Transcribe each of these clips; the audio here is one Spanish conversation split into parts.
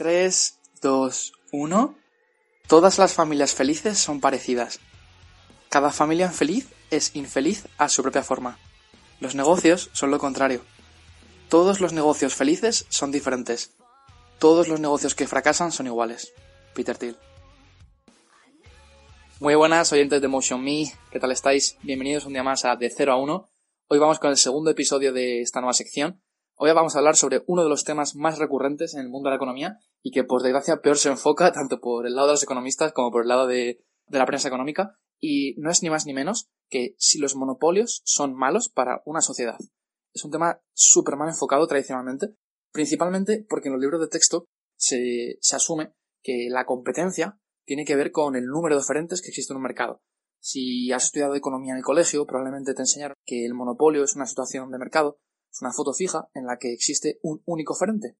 3, 2, 1. Todas las familias felices son parecidas. Cada familia infeliz es infeliz a su propia forma. Los negocios son lo contrario. Todos los negocios felices son diferentes. Todos los negocios que fracasan son iguales. Peter Thiel. Muy buenas oyentes de Motion Me, ¿qué tal estáis? Bienvenidos un día más a De 0 a 1. Hoy vamos con el segundo episodio de esta nueva sección. Hoy vamos a hablar sobre uno de los temas más recurrentes en el mundo de la economía y que por desgracia peor se enfoca tanto por el lado de los economistas como por el lado de, la prensa económica y no es ni más ni menos que si los monopolios son malos para una sociedad. Es un tema súper mal enfocado tradicionalmente, principalmente porque en los libros de texto se, se asume que la competencia tiene que ver con el número de oferentes que existe en un mercado. Si has estudiado economía en el colegio, probablemente te enseñaron que el monopolio es una situación de mercado, es una foto fija en la que existe un único oferente.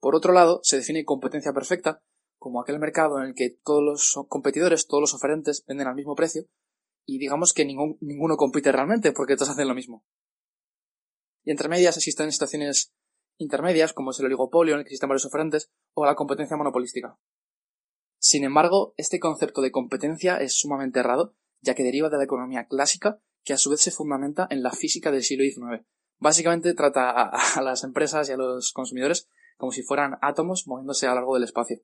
Por otro lado, se define competencia perfecta como aquel mercado en el que todos los competidores, todos los oferentes venden al mismo precio y digamos que ninguno compite realmente porque todos hacen lo mismo. Y entre medias existen situaciones intermedias como es el oligopolio en el que existen varios oferentes o la competencia monopolística. Sin embargo, este concepto de competencia es sumamente errado, ya que deriva de la economía clásica, que a su vez se fundamenta en la física del siglo XIX. Básicamente trata a, las empresas y a los consumidores como si fueran átomos moviéndose a lo largo del espacio.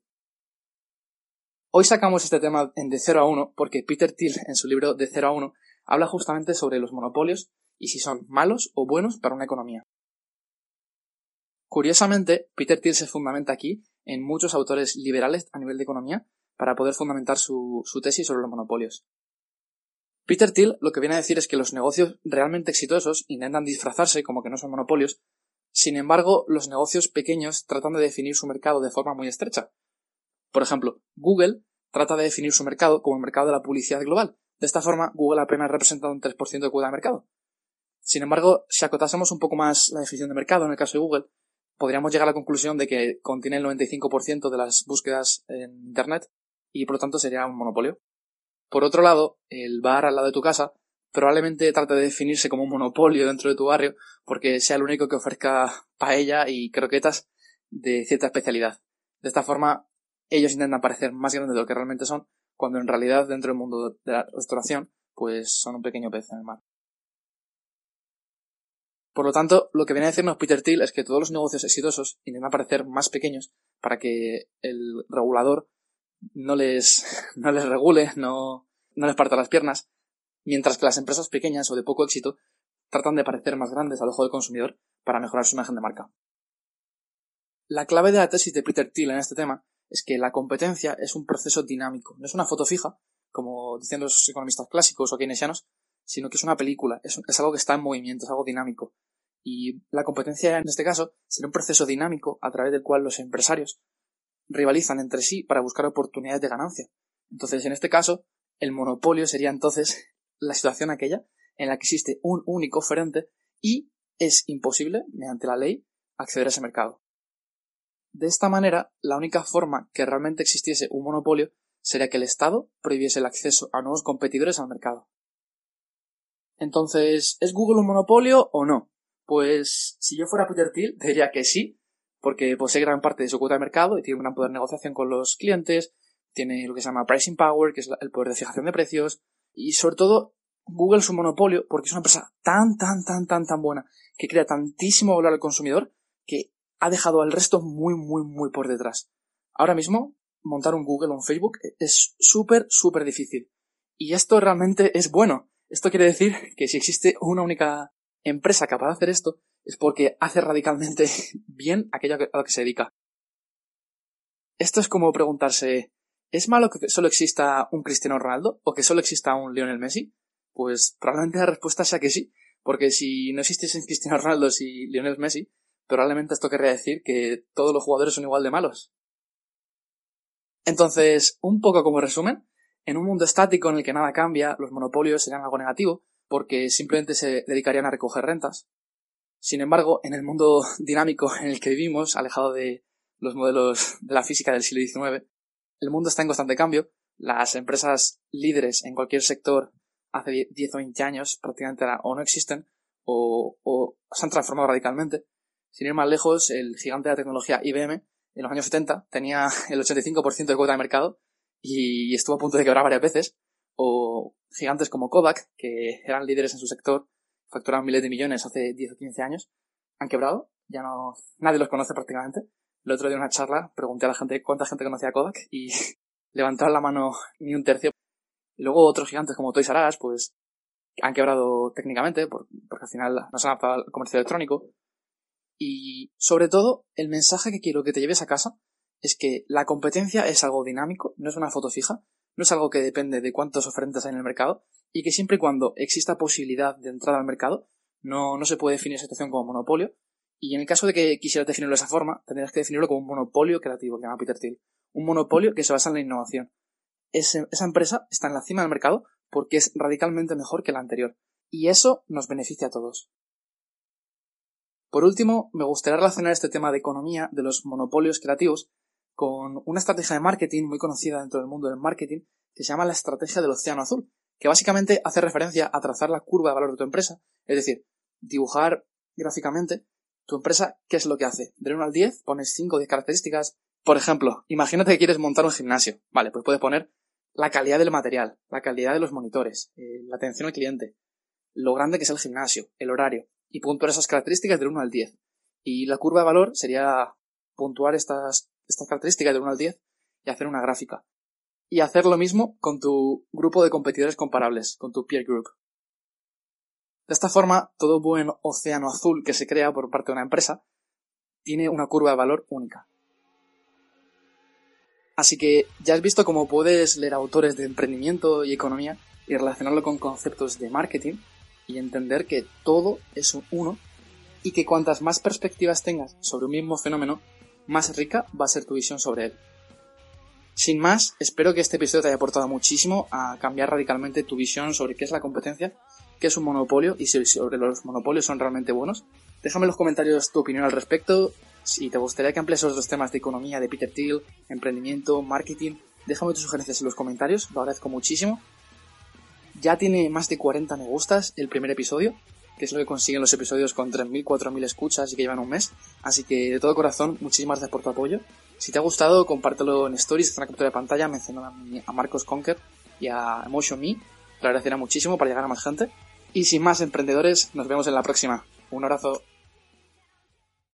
Hoy sacamos este tema en De 0 a 1 porque Peter Thiel en su libro De 0 a 1 habla justamente sobre los monopolios y si son malos o buenos para una economía. Curiosamente, Peter Thiel se fundamenta aquí en muchos autores liberales a nivel de economía para poder fundamentar su, tesis sobre los monopolios. Peter Thiel lo que viene a decir es que los negocios realmente exitosos intentan disfrazarse como que no son monopolios, sin embargo, los negocios pequeños tratan de definir su mercado de forma muy estrecha. Por ejemplo, Google trata de definir su mercado como el mercado de la publicidad global. De esta forma, Google apenas representa un 3% de cuota de mercado. Sin embargo, si acotásemos un poco más la definición de mercado en el caso de Google, podríamos llegar a la conclusión de que contiene el 95% de las búsquedas en Internet y por lo tanto sería un monopolio. Por otro lado, el bar al lado de tu casa probablemente trate de definirse como un monopolio dentro de tu barrio porque sea el único que ofrezca paella y croquetas de cierta especialidad. De esta forma, ellos intentan parecer más grandes de lo que realmente son, cuando en realidad dentro del mundo de la restauración, pues son un pequeño pez en el mar. Por lo tanto, lo que viene a decirnos Peter Thiel es que todos los negocios exitosos intentan parecer más pequeños para que el regulador no les, no les regule, no, no les parta las piernas, mientras que las empresas pequeñas o de poco éxito tratan de parecer más grandes al ojo del consumidor para mejorar su imagen de marca. La clave de la tesis de Peter Thiel en este tema es que la competencia es un proceso dinámico, no es una foto fija, como dicen los economistas clásicos o keynesianos, sino que es una película, es, algo que está en movimiento, es algo dinámico. Y la competencia en este caso sería un proceso dinámico a través del cual los empresarios rivalizan entre sí para buscar oportunidades de ganancia. Entonces, en este caso, el monopolio sería entonces la situación aquella en la que existe un único oferente y es imposible, mediante la ley, acceder a ese mercado. De esta manera, la única forma que realmente existiese un monopolio sería que el Estado prohibiese el acceso a nuevos competidores al mercado. Entonces, ¿es Google un monopolio o no? Pues si yo fuera Peter Thiel, diría que sí, porque posee gran parte de su cuota de mercado y tiene un gran poder de negociación con los clientes, tiene lo que se llama pricing power, que es el poder de fijación de precios, y sobre todo Google es un monopolio porque es una empresa tan, tan, tan, tan, tan buena que crea tantísimo valor al consumidor que ha dejado al resto muy, muy, muy por detrás. Ahora mismo, montar un Google o un Facebook es súper, súper difícil. Y esto realmente es bueno, esto quiere decir que si existe una única empresa capaz de hacer esto, es porque hace radicalmente bien aquello a lo que se dedica. Esto es como preguntarse, ¿es malo que solo exista un Cristiano Ronaldo o que solo exista un Lionel Messi? Pues probablemente la respuesta sea que sí, porque si no existiesen Cristiano Ronaldo y Lionel Messi, probablemente esto querría decir que todos los jugadores son igual de malos. Entonces, un poco como resumen, en un mundo estático en el que nada cambia, los monopolios serían algo negativo, porque simplemente se dedicarían a recoger rentas. Sin embargo, en el mundo dinámico en el que vivimos, alejado de los modelos de la física del siglo XIX, el mundo está en constante cambio. Las empresas líderes en cualquier sector hace 10 o 20 años prácticamente o no existen o, o se han transformado radicalmente. Sin ir más lejos, el gigante de la tecnología IBM en los años 70 tenía el 85% de cuota de mercado y estuvo a punto de quebrar varias veces. O gigantes como Kodak, que eran líderes en su sector, facturaban miles de millones hace 10 o 15 años, han quebrado, ya no, nadie los conoce prácticamente. El otro día en una charla pregunté a la gente cuánta gente conocía Kodak y levantaron la mano ni un tercio. Luego otros gigantes como Toys R Us, pues han quebrado técnicamente porque al final no se han adaptado al comercio electrónico. Y sobre todo, el mensaje que quiero que te lleves a casa es que la competencia es algo dinámico, no es una foto fija, no es algo que depende de cuántos oferentes hay en el mercado y que siempre y cuando exista posibilidad de entrada al mercado, no, no se puede definir esa situación como monopolio. Y en el caso de que quisieras definirlo de esa forma, tendrías que definirlo como un monopolio creativo, que llama Peter Thiel. Un monopolio que se basa en la innovación. esa empresa está en la cima del mercado porque es radicalmente mejor que la anterior. Y eso nos beneficia a todos. Por último, me gustaría relacionar este tema de economía, de los monopolios creativos, con una estrategia de marketing muy conocida dentro del mundo del marketing, que se llama la estrategia del océano azul, que básicamente hace referencia a trazar la curva de valor de tu empresa, es decir, dibujar gráficamente tu empresa qué es lo que hace. De 1 al 10 pones 5 o 10 características. Por ejemplo, imagínate que quieres montar un gimnasio. Vale, pues puedes poner la calidad del material, la calidad de los monitores, eh, la atención al cliente, lo grande que es el gimnasio, el horario, y puntuar esas características del 1 al 10. Y la curva de valor sería puntuar estas, estas características del 1 al 10 y hacer una gráfica. Y hacer lo mismo con tu grupo de competidores comparables, con tu peer group. De esta forma, todo buen océano azul que se crea por parte de una empresa tiene una curva de valor única. Así que ya has visto cómo puedes leer autores de emprendimiento y economía y relacionarlo con conceptos de marketing y entender que todo es uno y que cuantas más perspectivas tengas sobre un mismo fenómeno, más rica va a ser tu visión sobre él. Sin más, espero que este episodio te haya aportado muchísimo a cambiar radicalmente tu visión sobre qué es la competencia, qué es un monopolio y si sobre los monopolios son realmente buenos. Déjame en los comentarios tu opinión al respecto si te gustaría que amplies los temas de economía de Peter Thiel, emprendimiento, marketing, déjame tus sugerencias en los comentarios, lo agradezco muchísimo. Ya tiene más de 40 me gustas el primer episodio, que es lo que consiguen los episodios con 3.000, 4.000 escuchas y que llevan un mes. Así que de todo corazón, muchísimas gracias por tu apoyo. Si te ha gustado, compártelo en stories, en una captura de pantalla, menciona a Marcos Conker y a Emotion Me. Te agradecería muchísimo para llegar a más gente. Y sin más emprendedores, nos vemos en la próxima. Un abrazo.